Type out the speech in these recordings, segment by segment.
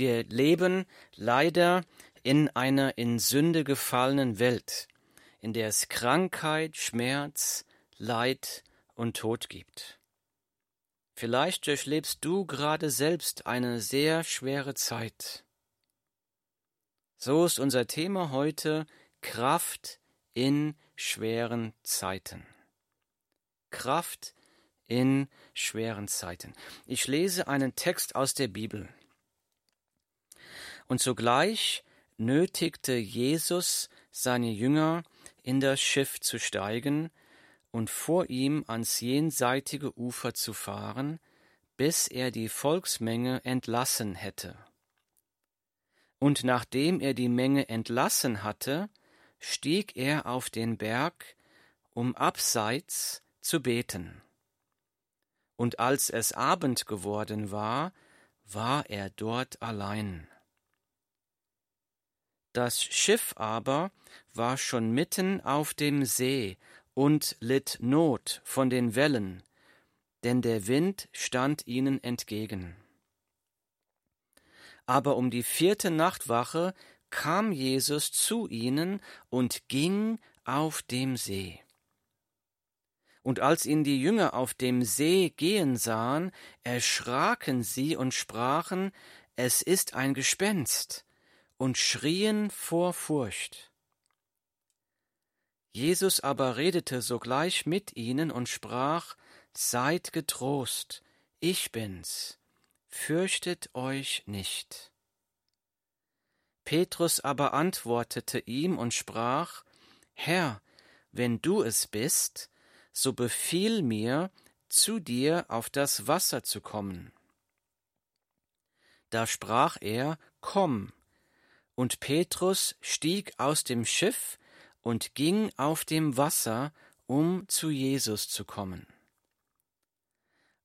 Wir leben leider in einer in Sünde gefallenen Welt, in der es Krankheit, Schmerz, Leid und Tod gibt. Vielleicht durchlebst du gerade selbst eine sehr schwere Zeit. So ist unser Thema heute Kraft in schweren Zeiten. Kraft in schweren Zeiten. Ich lese einen Text aus der Bibel. Und sogleich nötigte Jesus seine Jünger, in das Schiff zu steigen und vor ihm ans jenseitige Ufer zu fahren, bis er die Volksmenge entlassen hätte. Und nachdem er die Menge entlassen hatte, stieg er auf den Berg, um abseits zu beten. Und als es Abend geworden war, war er dort allein. Das Schiff aber war schon mitten auf dem See und litt Not von den Wellen, denn der Wind stand ihnen entgegen. Aber um die vierte Nachtwache kam Jesus zu ihnen und ging auf dem See. Und als ihn die Jünger auf dem See gehen sahen, erschraken sie und sprachen, es ist ein Gespenst, und schrien vor Furcht. Jesus aber redete sogleich mit ihnen und sprach, Seid getrost, ich bin's, fürchtet euch nicht. Petrus aber antwortete ihm und sprach, Herr, wenn du es bist, so befiehl mir, zu dir auf das Wasser zu kommen. Da sprach er, Komm, und Petrus stieg aus dem Schiff und ging auf dem Wasser, um zu Jesus zu kommen.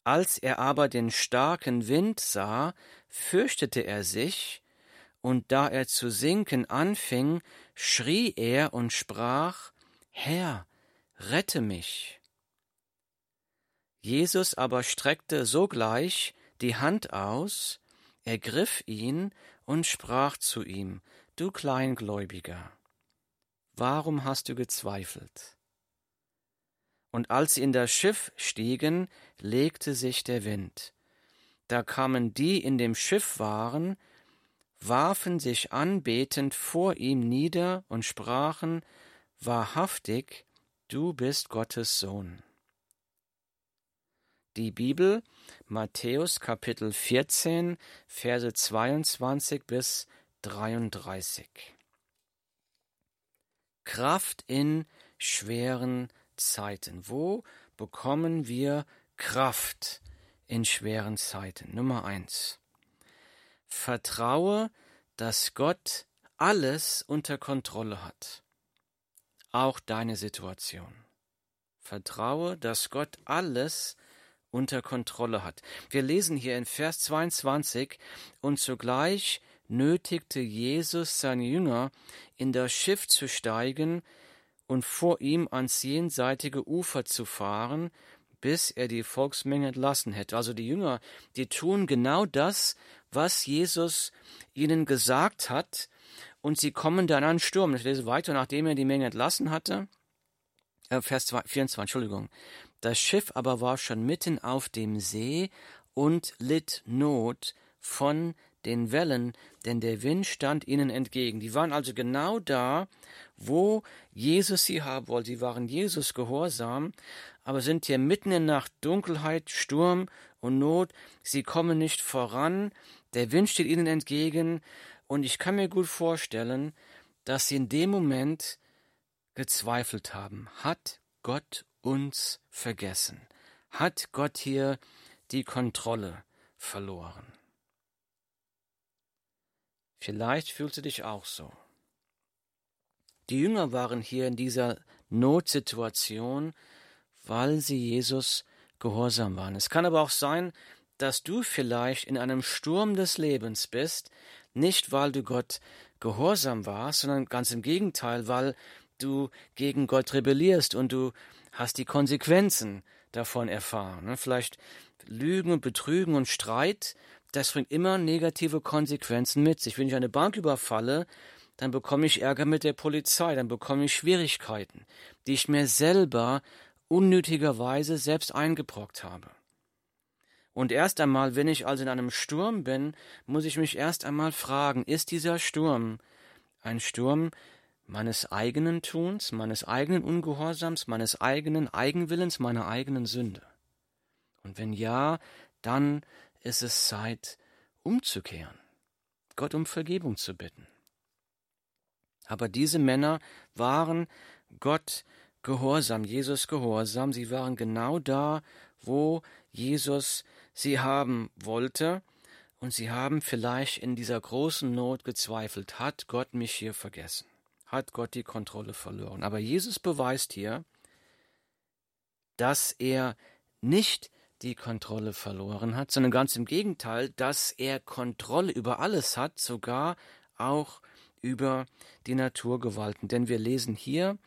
Als er aber den starken Wind sah, fürchtete er sich, und da er zu sinken anfing, schrie er und sprach, Herr, rette mich. Jesus aber streckte sogleich die Hand aus, ergriff ihn und sprach zu ihm, Du Kleingläubiger, warum hast du gezweifelt? Und als sie in das Schiff stiegen, legte sich der Wind. Da kamen die in dem Schiff waren, warfen sich anbetend vor ihm nieder und sprachen, Wahrhaftig, du bist Gottes Sohn. Die Bibel, Matthäus Kapitel 14, Verse 22 bis 33. Kraft in schweren Zeiten. Wo bekommen wir Kraft in schweren Zeiten? Nummer eins. Vertraue, dass Gott alles unter Kontrolle hat. Auch deine Situation. Vertraue, dass Gott alles unter Kontrolle hat. Wir lesen hier in Vers 22, und zugleich nötigte Jesus seine Jünger, in das Schiff zu steigen und vor ihm ans jenseitige Ufer zu fahren, bis er die Volksmenge entlassen hätte. Also die Jünger, die tun genau das, was Jesus ihnen gesagt hat, und sie kommen dann an Sturm. Ich lese weiter, nachdem er die Menge entlassen hatte. Äh, Vers 24, Entschuldigung. Das Schiff aber war schon mitten auf dem See und litt Not von den Wellen, denn der Wind stand ihnen entgegen. Die waren also genau da, wo Jesus sie haben wollte. Sie waren Jesus gehorsam, aber sind hier mitten in Nacht, Dunkelheit, Sturm und Not. Sie kommen nicht voran. Der Wind steht ihnen entgegen. Und ich kann mir gut vorstellen, dass sie in dem Moment gezweifelt haben. Hat Gott uns vergessen? Hat Gott hier die Kontrolle verloren? Vielleicht fühlst du dich auch so. Die Jünger waren hier in dieser Notsituation, weil sie Jesus gehorsam waren. Es kann aber auch sein, dass du vielleicht in einem Sturm des Lebens bist, nicht weil du Gott gehorsam warst, sondern ganz im Gegenteil, weil du gegen Gott rebellierst und du hast die Konsequenzen davon erfahren. Ne? Vielleicht Lügen und Betrügen und Streit, das bringt immer negative Konsequenzen mit sich. Wenn ich eine Bank überfalle, dann bekomme ich Ärger mit der Polizei, dann bekomme ich Schwierigkeiten, die ich mir selber unnötigerweise selbst eingebrockt habe. Und erst einmal, wenn ich also in einem Sturm bin, muss ich mich erst einmal fragen, ist dieser Sturm ein Sturm meines eigenen Tuns, meines eigenen Ungehorsams, meines eigenen Eigenwillens, meiner eigenen Sünde? Und wenn ja, dann ist es Zeit, umzukehren, Gott um Vergebung zu bitten. Aber diese Männer waren Gott gehorsam, Jesus gehorsam, sie waren genau da, wo Jesus sie haben wollte, und sie haben vielleicht in dieser großen Not gezweifelt, hat Gott mich hier vergessen? Hat Gott die Kontrolle verloren? Aber Jesus beweist hier, dass er nicht die Kontrolle verloren hat, sondern ganz im Gegenteil, dass er Kontrolle über alles hat, sogar auch über die Naturgewalten. Denn wir lesen hier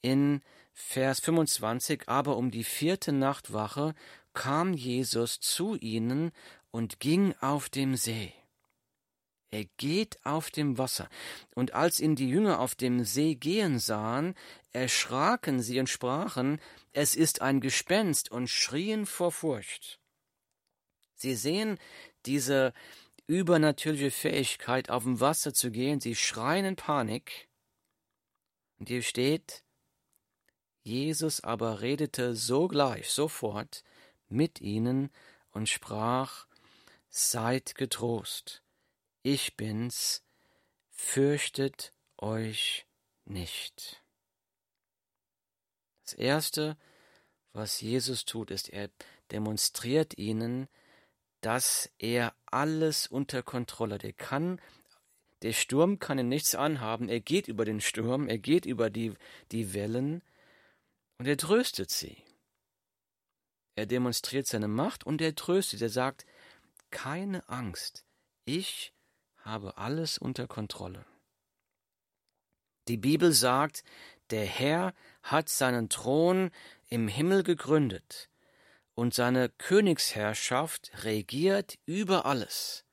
in Vers 25, aber um die vierte Nachtwache kam Jesus zu ihnen und ging auf dem See. Er geht auf dem Wasser. Und als ihn die Jünger auf dem See gehen sahen, erschraken sie und sprachen, es ist ein Gespenst, und schrien vor Furcht. Sie sehen diese übernatürliche Fähigkeit, auf dem Wasser zu gehen, sie schreien in Panik. Und hier steht, Jesus aber redete sogleich, sofort mit ihnen und sprach, Seid getrost, ich bin's, fürchtet euch nicht. Das Erste, was Jesus tut, ist, er demonstriert ihnen, dass er alles unter Kontrolle hat. Er kann, der Sturm kann ihm nichts anhaben, er geht über den Sturm, er geht über die, die Wellen und er tröstet sie. Er demonstriert seine Macht und er tröstet, er sagt, keine Angst, ich habe alles unter Kontrolle. Die Bibel sagt, der Herr hat seinen Thron im Himmel gegründet und seine Königsherrschaft regiert über alles.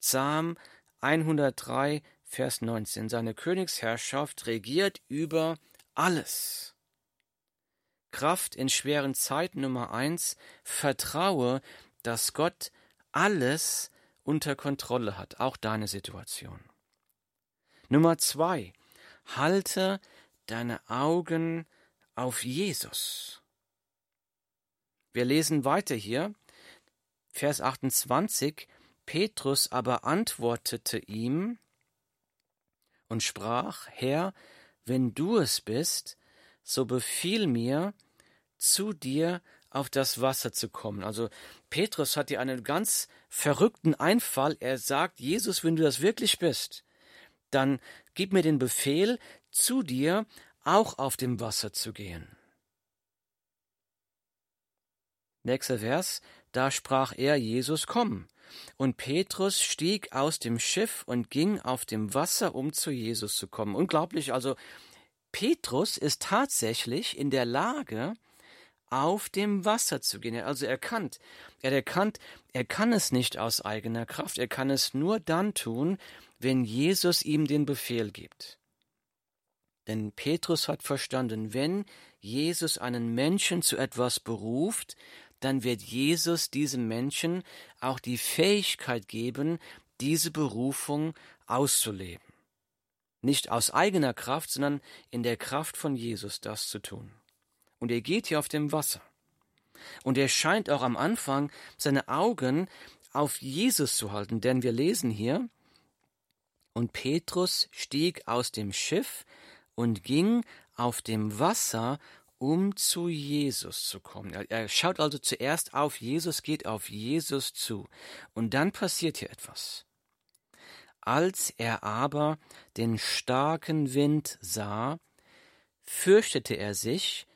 Psalm 103, Vers 19. Seine Königsherrschaft regiert über alles. Kraft in schweren Zeiten Nummer eins, vertraue, dass Gott alles unter Kontrolle hat, auch deine Situation. Nummer zwei, halte deine Augen auf Jesus. Wir lesen weiter hier, Vers 28, Petrus aber antwortete ihm und sprach, Herr, wenn du es bist, so befiehl mir, zu dir auf das Wasser zu kommen. Also Petrus hat hier einen ganz verrückten Einfall. Er sagt, Jesus, wenn du das wirklich bist, dann gib mir den Befehl, zu dir auch auf dem Wasser zu gehen. Nächster Vers, da sprach er, Jesus, komm. Und Petrus stieg aus dem Schiff und ging auf dem Wasser, um zu Jesus zu kommen. Unglaublich, also Petrus ist tatsächlich in der Lage, auf dem Wasser zu gehen. Er also erkannt, er hat erkannt, er kann es nicht aus eigener Kraft, er kann es nur dann tun, wenn Jesus ihm den Befehl gibt. Denn Petrus hat verstanden, wenn Jesus einen Menschen zu etwas beruft, dann wird Jesus diesem Menschen auch die Fähigkeit geben, diese Berufung auszuleben. Nicht aus eigener Kraft, sondern in der Kraft von Jesus das zu tun und er geht hier auf dem Wasser. Und er scheint auch am Anfang seine Augen auf Jesus zu halten, denn wir lesen hier, und Petrus stieg aus dem Schiff und ging auf dem Wasser, um zu Jesus zu kommen. Er schaut also zuerst auf Jesus, geht auf Jesus zu. Und dann passiert hier etwas. Als er aber den starken Wind sah, fürchtete er sich,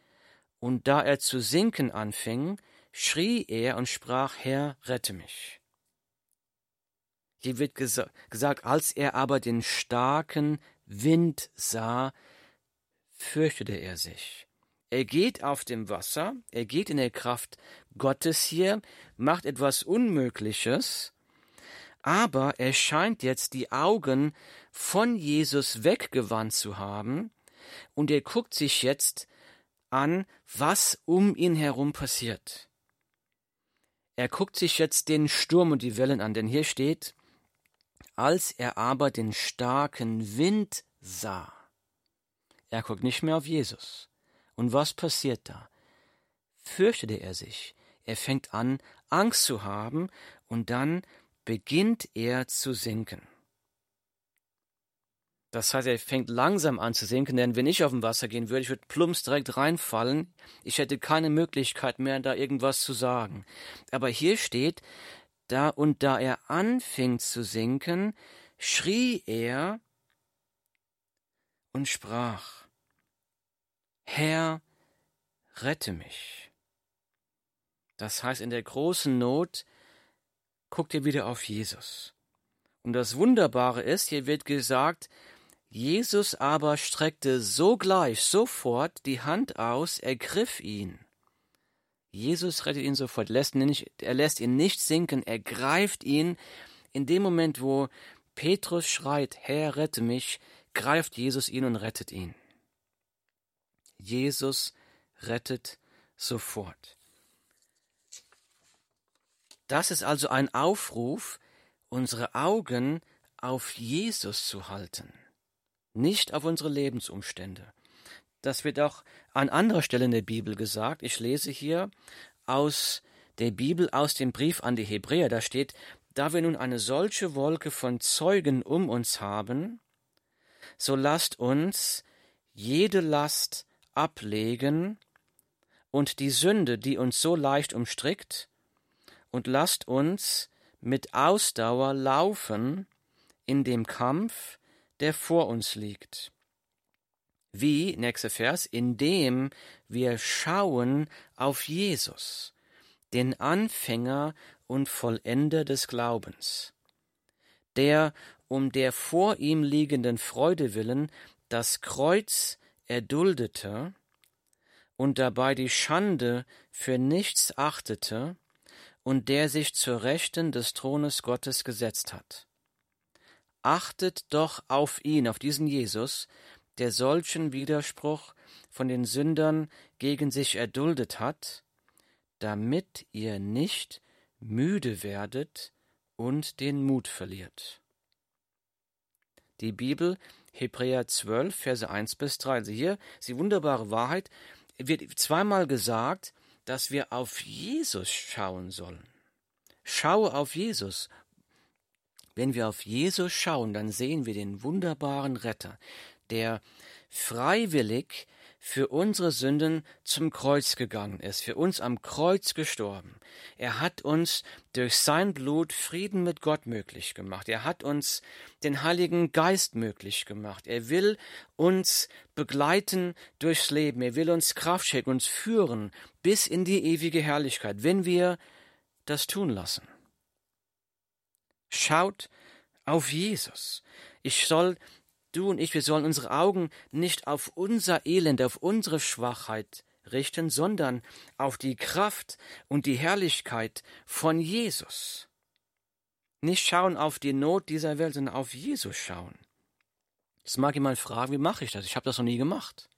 und da er zu sinken anfing, schrie er und sprach, Herr, rette mich. Hier wird gesa gesagt, als er aber den starken Wind sah, fürchtete er sich. Er geht auf dem Wasser, er geht in der Kraft Gottes hier, macht etwas Unmögliches, aber er scheint jetzt die Augen von Jesus weggewandt zu haben und er guckt sich jetzt an, was um ihn herum passiert. Er guckt sich jetzt den Sturm und die Wellen an, denn hier steht, als er aber den starken Wind sah. Er guckt nicht mehr auf Jesus. Und was passiert da? Fürchtete er sich. Er fängt an, Angst zu haben, und dann beginnt er zu sinken. Das heißt, er fängt langsam an zu sinken, denn wenn ich auf dem Wasser gehen würde, ich würde plumps direkt reinfallen. Ich hätte keine Möglichkeit mehr, da irgendwas zu sagen. Aber hier steht, da und da er anfing zu sinken, schrie er und sprach, Herr, rette mich. Das heißt, in der großen Not guckt er wieder auf Jesus. Und das Wunderbare ist, hier wird gesagt, Jesus aber streckte sogleich, sofort die Hand aus, ergriff ihn. Jesus rettet ihn sofort, lässt ihn nicht, er lässt ihn nicht sinken, er greift ihn. In dem Moment, wo Petrus schreit, Herr, rette mich, greift Jesus ihn und rettet ihn. Jesus rettet sofort. Das ist also ein Aufruf, unsere Augen auf Jesus zu halten nicht auf unsere Lebensumstände. Das wird auch an anderer Stelle in der Bibel gesagt. Ich lese hier aus der Bibel, aus dem Brief an die Hebräer. Da steht, da wir nun eine solche Wolke von Zeugen um uns haben, so lasst uns jede Last ablegen und die Sünde, die uns so leicht umstrickt, und lasst uns mit Ausdauer laufen in dem Kampf, der vor uns liegt. Wie, nächster Vers, indem wir schauen auf Jesus, den Anfänger und Vollender des Glaubens, der um der vor ihm liegenden Freude willen das Kreuz erduldete und dabei die Schande für nichts achtete und der sich zur Rechten des Thrones Gottes gesetzt hat achtet doch auf ihn, auf diesen Jesus, der solchen Widerspruch von den Sündern gegen sich erduldet hat, damit ihr nicht müde werdet und den Mut verliert. Die Bibel, Hebräer 12, Verse 1 bis 3. Also hier ist die wunderbare Wahrheit, wird zweimal gesagt, dass wir auf Jesus schauen sollen. Schaue auf Jesus. Wenn wir auf Jesus schauen, dann sehen wir den wunderbaren Retter, der freiwillig für unsere Sünden zum Kreuz gegangen ist, für uns am Kreuz gestorben. Er hat uns durch sein Blut Frieden mit Gott möglich gemacht. Er hat uns den Heiligen Geist möglich gemacht. Er will uns begleiten durchs Leben. Er will uns Kraft schenken, uns führen bis in die ewige Herrlichkeit, wenn wir das tun lassen. Schaut auf Jesus. Ich soll, du und ich, wir sollen unsere Augen nicht auf unser Elend, auf unsere Schwachheit richten, sondern auf die Kraft und die Herrlichkeit von Jesus. Nicht schauen auf die Not dieser Welt, sondern auf Jesus schauen. Jetzt mag jemand fragen, wie mache ich das? Ich habe das noch nie gemacht.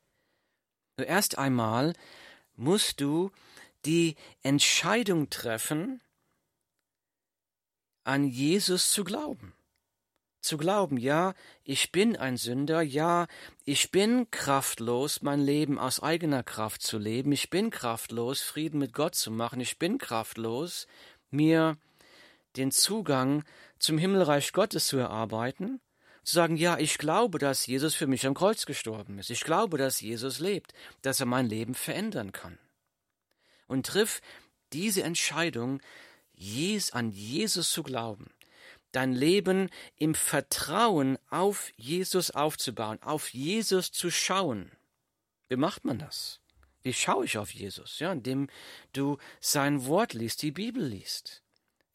Erst einmal musst du die Entscheidung treffen, an Jesus zu glauben. Zu glauben, ja, ich bin ein Sünder, ja, ich bin kraftlos, mein Leben aus eigener Kraft zu leben, ich bin kraftlos, Frieden mit Gott zu machen, ich bin kraftlos, mir den Zugang zum Himmelreich Gottes zu erarbeiten, zu sagen, ja, ich glaube, dass Jesus für mich am Kreuz gestorben ist, ich glaube, dass Jesus lebt, dass er mein Leben verändern kann. Und triff diese Entscheidung an Jesus zu glauben, dein Leben im Vertrauen auf Jesus aufzubauen, auf Jesus zu schauen. Wie macht man das? Wie schaue ich auf Jesus? Ja, indem du sein Wort liest, die Bibel liest.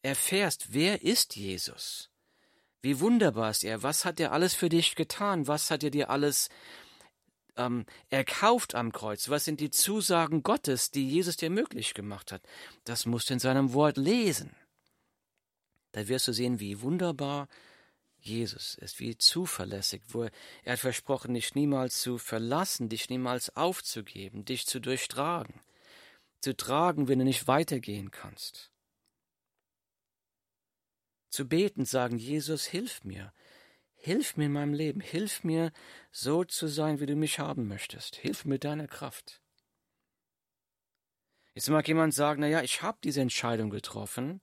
Erfährst, wer ist Jesus? Wie wunderbar ist er? Was hat er alles für dich getan? Was hat er dir alles ähm, erkauft am Kreuz? Was sind die Zusagen Gottes, die Jesus dir möglich gemacht hat? Das musst du in seinem Wort lesen. Da wirst du sehen, wie wunderbar Jesus ist, wie zuverlässig, wo er, er hat versprochen, dich niemals zu verlassen, dich niemals aufzugeben, dich zu durchtragen, zu tragen, wenn du nicht weitergehen kannst. Zu beten, sagen, Jesus, hilf mir, hilf mir in meinem Leben, hilf mir, so zu sein, wie du mich haben möchtest, hilf mir deiner Kraft. Jetzt mag jemand sagen, na ja, ich habe diese Entscheidung getroffen,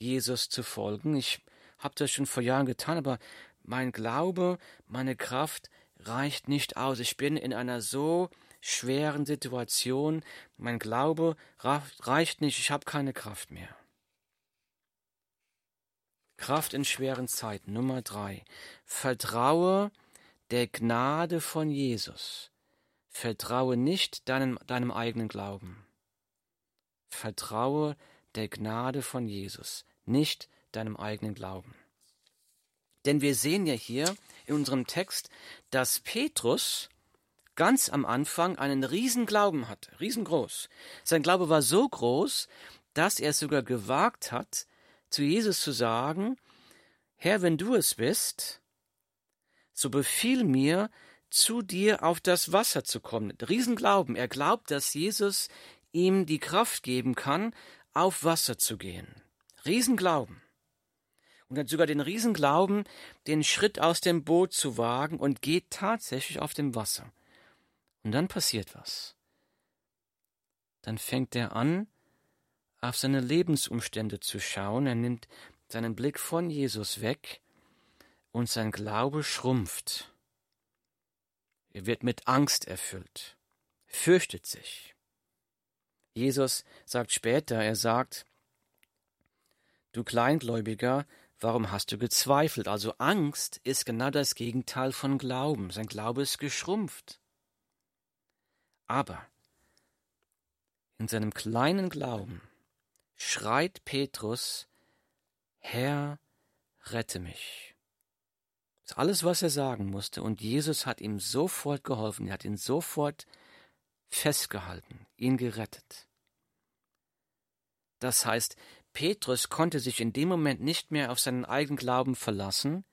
Jesus zu folgen, ich habe das schon vor Jahren getan, aber mein Glaube, meine Kraft reicht nicht aus. Ich bin in einer so schweren Situation, mein Glaube reicht nicht, ich habe keine Kraft mehr. Kraft in schweren Zeiten. Nummer drei. Vertraue der Gnade von Jesus. Vertraue nicht deinem, deinem eigenen Glauben. Vertraue der Gnade von Jesus, nicht deinem eigenen Glauben. Denn wir sehen ja hier in unserem Text, dass Petrus ganz am Anfang einen Riesenglauben hatte, riesengroß. Sein Glaube war so groß, dass er es sogar gewagt hat, zu Jesus zu sagen, Herr, wenn du es bist, so befiehl mir, zu dir auf das Wasser zu kommen. Riesenglauben. Er glaubt, dass Jesus ihm die Kraft geben kann, auf Wasser zu gehen. Riesenglauben und hat sogar den Riesenglauben, den Schritt aus dem Boot zu wagen und geht tatsächlich auf dem Wasser. Und dann passiert was. Dann fängt er an, auf seine Lebensumstände zu schauen, er nimmt seinen Blick von Jesus weg und sein Glaube schrumpft. Er wird mit Angst erfüllt, fürchtet sich. Jesus sagt später, er sagt, Du Kleingläubiger, Warum hast du gezweifelt? Also Angst ist genau das Gegenteil von Glauben. Sein Glaube ist geschrumpft. Aber in seinem kleinen Glauben schreit Petrus, Herr, rette mich. Das ist alles, was er sagen musste. Und Jesus hat ihm sofort geholfen. Er hat ihn sofort festgehalten, ihn gerettet. Das heißt, Petrus konnte sich in dem Moment nicht mehr auf seinen eigenen Glauben verlassen,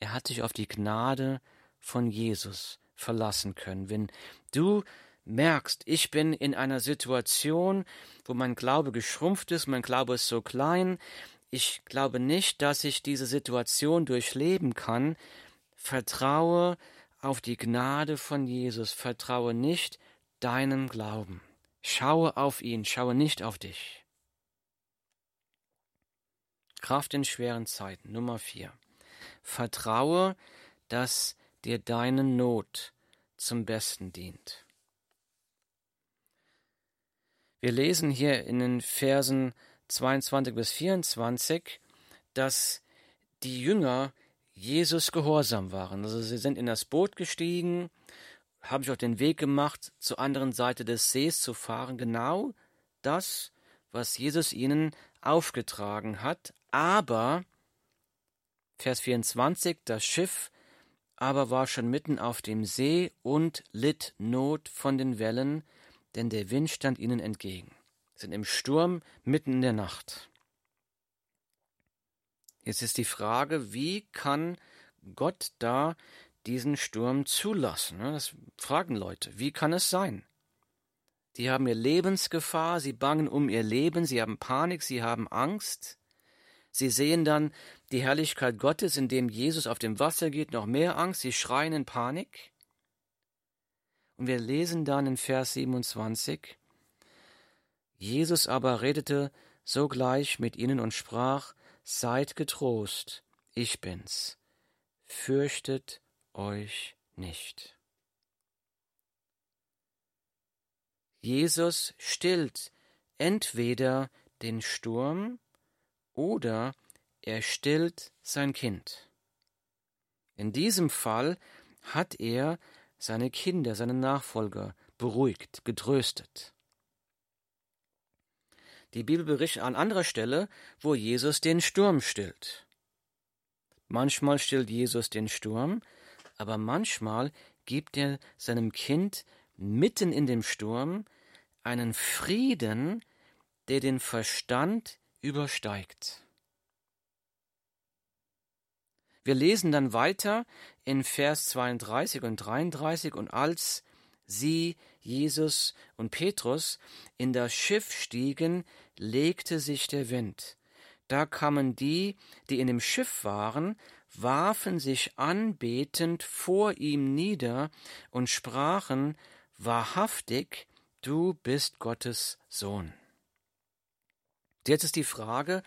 er hat sich auf die Gnade von Jesus verlassen können. Wenn du merkst, ich bin in einer Situation, wo mein Glaube geschrumpft ist, mein Glaube ist so klein, ich glaube nicht, dass ich diese Situation durchleben kann, vertraue auf die Gnade von Jesus, vertraue nicht deinem Glauben. Schaue auf ihn, schaue nicht auf dich. Kraft in schweren Zeiten. Nummer vier. Vertraue, dass dir deine Not zum Besten dient. Wir lesen hier in den Versen 22 bis 24, dass die Jünger Jesus gehorsam waren. Also sie sind in das Boot gestiegen, haben sich auf den Weg gemacht, zur anderen Seite des Sees zu fahren. Genau das, was Jesus ihnen aufgetragen hat, aber, Vers 24, das Schiff aber war schon mitten auf dem See und litt Not von den Wellen, denn der Wind stand ihnen entgegen. Sind im Sturm mitten in der Nacht. Jetzt ist die Frage, wie kann Gott da diesen Sturm zulassen? Das fragen Leute. Wie kann es sein? Die haben ihr Lebensgefahr, sie bangen um ihr Leben, sie haben Panik, sie haben Angst. Sie sehen dann die Herrlichkeit Gottes, indem Jesus auf dem Wasser geht, noch mehr Angst, sie schreien in Panik. Und wir lesen dann in Vers 27, Jesus aber redete sogleich mit ihnen und sprach, Seid getrost, ich bin's, fürchtet euch nicht. Jesus stillt entweder den Sturm oder er stillt sein Kind. In diesem Fall hat er seine Kinder, seine Nachfolger beruhigt, getröstet. Die Bibel berichtet an anderer Stelle, wo Jesus den Sturm stillt. Manchmal stillt Jesus den Sturm, aber manchmal gibt er seinem Kind mitten in dem Sturm einen Frieden, der den Verstand übersteigt. Wir lesen dann weiter in Vers 32 und 33 und als sie, Jesus und Petrus, in das Schiff stiegen, legte sich der Wind. Da kamen die, die in dem Schiff waren, warfen sich anbetend vor ihm nieder und sprachen, Wahrhaftig, du bist Gottes Sohn. Jetzt ist die Frage,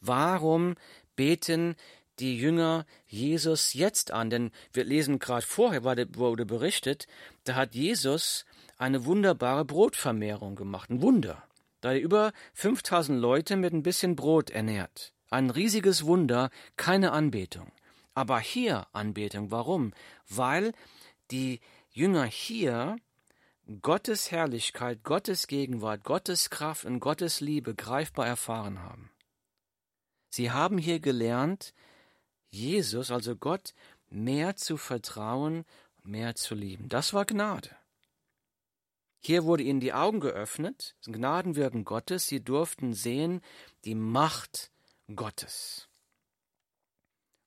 warum beten die Jünger Jesus jetzt an? Denn wir lesen gerade vorher, wurde berichtet, da hat Jesus eine wunderbare Brotvermehrung gemacht, ein Wunder. Da er über 5000 Leute mit ein bisschen Brot ernährt. Ein riesiges Wunder, keine Anbetung. Aber hier Anbetung. Warum? Weil die Jünger hier Gottes Herrlichkeit, Gottes Gegenwart, Gottes Kraft und Gottes Liebe greifbar erfahren haben. Sie haben hier gelernt, Jesus, also Gott, mehr zu vertrauen, mehr zu lieben. Das war Gnade. Hier wurde ihnen die Augen geöffnet, Gnadenwirken Gottes, sie durften sehen die Macht Gottes.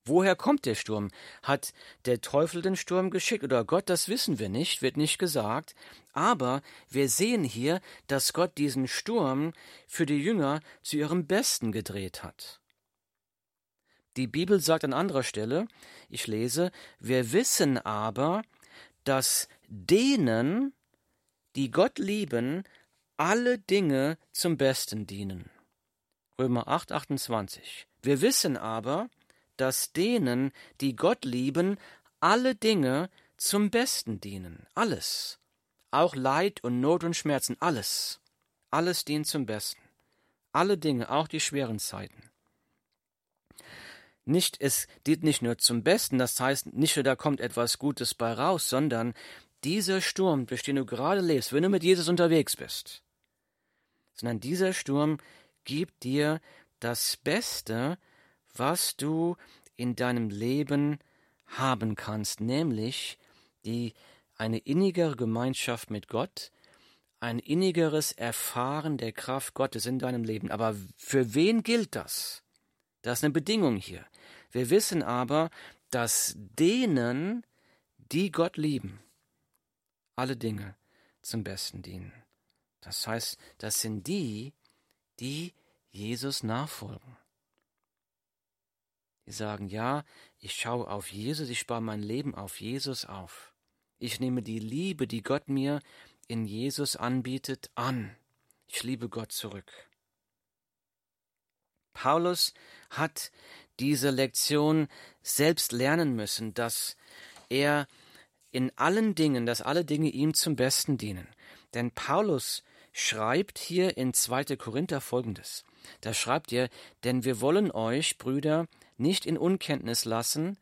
Woher kommt der Sturm? Hat der Teufel den Sturm geschickt oder Gott? Das wissen wir nicht, wird nicht gesagt. Aber wir sehen hier, dass Gott diesen Sturm für die Jünger zu ihrem Besten gedreht hat. Die Bibel sagt an anderer Stelle, ich lese, wir wissen aber, dass denen, die Gott lieben, alle Dinge zum Besten dienen. Römer 8, 28. Wir wissen aber, dass denen, die Gott lieben, alle Dinge zum Besten dienen. Alles. Auch Leid und Not und Schmerzen, alles. Alles dient zum Besten. Alle Dinge, auch die schweren Zeiten. Nicht, es dient nicht nur zum Besten, das heißt nicht nur da kommt etwas Gutes bei raus, sondern dieser Sturm, durch den du gerade lebst, wenn du mit Jesus unterwegs bist, sondern dieser Sturm gibt dir das Beste, was du in deinem Leben haben kannst, nämlich die eine innigere Gemeinschaft mit Gott, ein innigeres Erfahren der Kraft Gottes in deinem Leben. Aber für wen gilt das? Das ist eine Bedingung hier. Wir wissen aber, dass denen, die Gott lieben, alle Dinge zum Besten dienen. Das heißt, das sind die, die Jesus nachfolgen. Die sagen, ja, ich schaue auf Jesus, ich spare mein Leben auf Jesus auf. Ich nehme die Liebe, die Gott mir in Jesus anbietet, an. Ich liebe Gott zurück. Paulus hat diese Lektion selbst lernen müssen, dass er in allen Dingen, dass alle Dinge ihm zum Besten dienen. Denn Paulus schreibt hier in 2. Korinther folgendes. Da schreibt er, denn wir wollen euch, Brüder, nicht in Unkenntnis lassen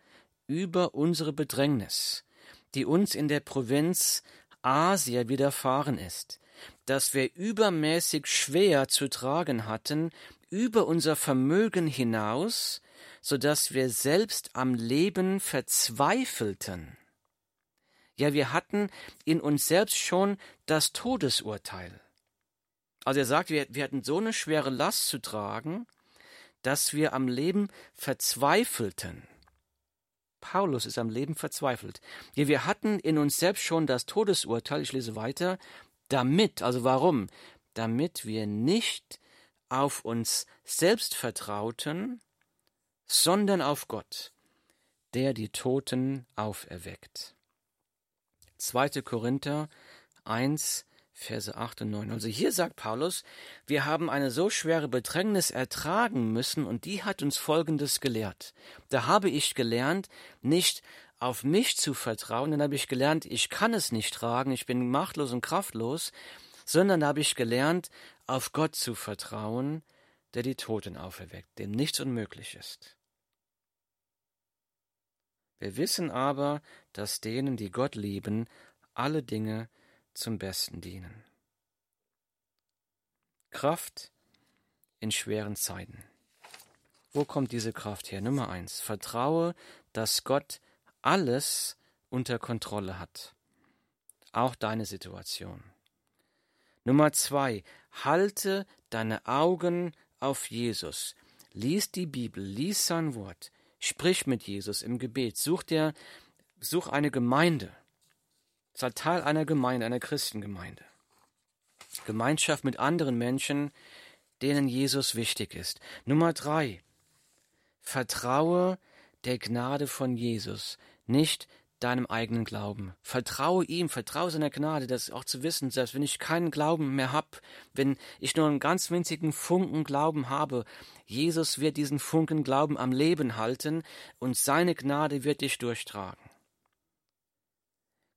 über unsere Bedrängnis, die uns in der Provinz Asia widerfahren ist, dass wir übermäßig schwer zu tragen hatten, über unser Vermögen hinaus, so dass wir selbst am Leben verzweifelten. Ja, wir hatten in uns selbst schon das Todesurteil. Also er sagt, wir, wir hatten so eine schwere Last zu tragen, dass wir am Leben verzweifelten. Paulus ist am Leben verzweifelt. Ja, wir hatten in uns selbst schon das Todesurteil, ich lese weiter, damit, also warum? Damit wir nicht auf uns selbst vertrauten, sondern auf Gott, der die Toten auferweckt. 2. Korinther 1, Verse 8 und 9. Also hier sagt Paulus, wir haben eine so schwere Bedrängnis ertragen müssen und die hat uns Folgendes gelehrt. Da habe ich gelernt, nicht auf mich zu vertrauen, dann habe ich gelernt, ich kann es nicht tragen, ich bin machtlos und kraftlos, sondern habe ich gelernt, auf Gott zu vertrauen, der die Toten auferweckt, dem nichts unmöglich ist. Wir wissen aber, dass denen, die Gott lieben, alle Dinge zum Besten dienen. Kraft in schweren Zeiten. Wo kommt diese Kraft her? Nummer eins. Vertraue, dass Gott alles unter Kontrolle hat. Auch deine Situation. Nummer zwei. Halte deine Augen auf Jesus. Lies die Bibel, lies sein Wort, sprich mit Jesus im Gebet, such dir, such eine Gemeinde. Sei Teil einer Gemeinde, einer Christengemeinde. Gemeinschaft mit anderen Menschen, denen Jesus wichtig ist. Nummer drei. Vertraue der Gnade von Jesus, nicht deinem eigenen Glauben. Vertraue ihm, vertraue seiner Gnade, das auch zu wissen, selbst wenn ich keinen Glauben mehr habe, wenn ich nur einen ganz winzigen Funken Glauben habe, Jesus wird diesen Funken Glauben am Leben halten und seine Gnade wird dich durchtragen.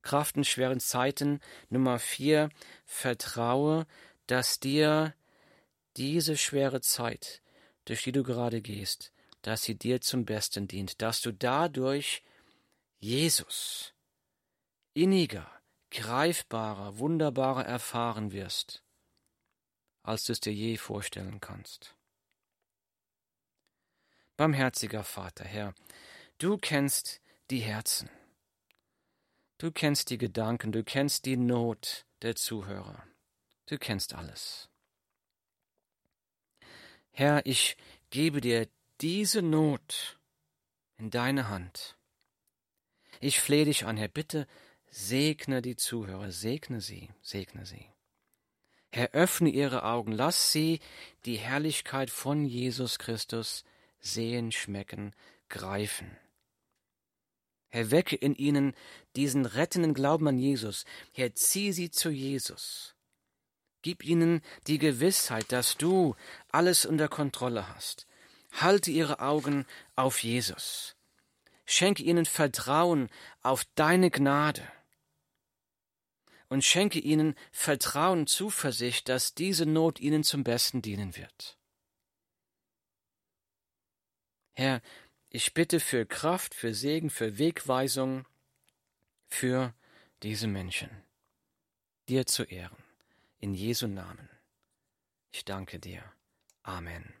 Kraft in schweren Zeiten. Nummer vier, vertraue, dass dir diese schwere Zeit, durch die du gerade gehst, dass sie dir zum Besten dient, dass du dadurch Jesus inniger, greifbarer, wunderbarer erfahren wirst, als du es dir je vorstellen kannst. Barmherziger Vater, Herr, du kennst die Herzen, du kennst die Gedanken, du kennst die Not der Zuhörer, du kennst alles. Herr, ich gebe dir diese Not in deine Hand ich flehe dich an, Herr, bitte segne die Zuhörer, segne sie, segne sie. Herr, öffne ihre Augen, lass sie die Herrlichkeit von Jesus Christus sehen, schmecken, greifen. Herr, wecke in ihnen diesen rettenden Glauben an Jesus. Herr, zieh sie zu Jesus. Gib ihnen die Gewissheit, dass du alles unter Kontrolle hast. Halte ihre Augen auf Jesus. Schenke ihnen Vertrauen auf deine Gnade und schenke ihnen Vertrauen, Zuversicht, dass diese Not ihnen zum Besten dienen wird. Herr, ich bitte für Kraft, für Segen, für Wegweisung für diese Menschen, dir zu ehren. In Jesu Namen. Ich danke dir. Amen.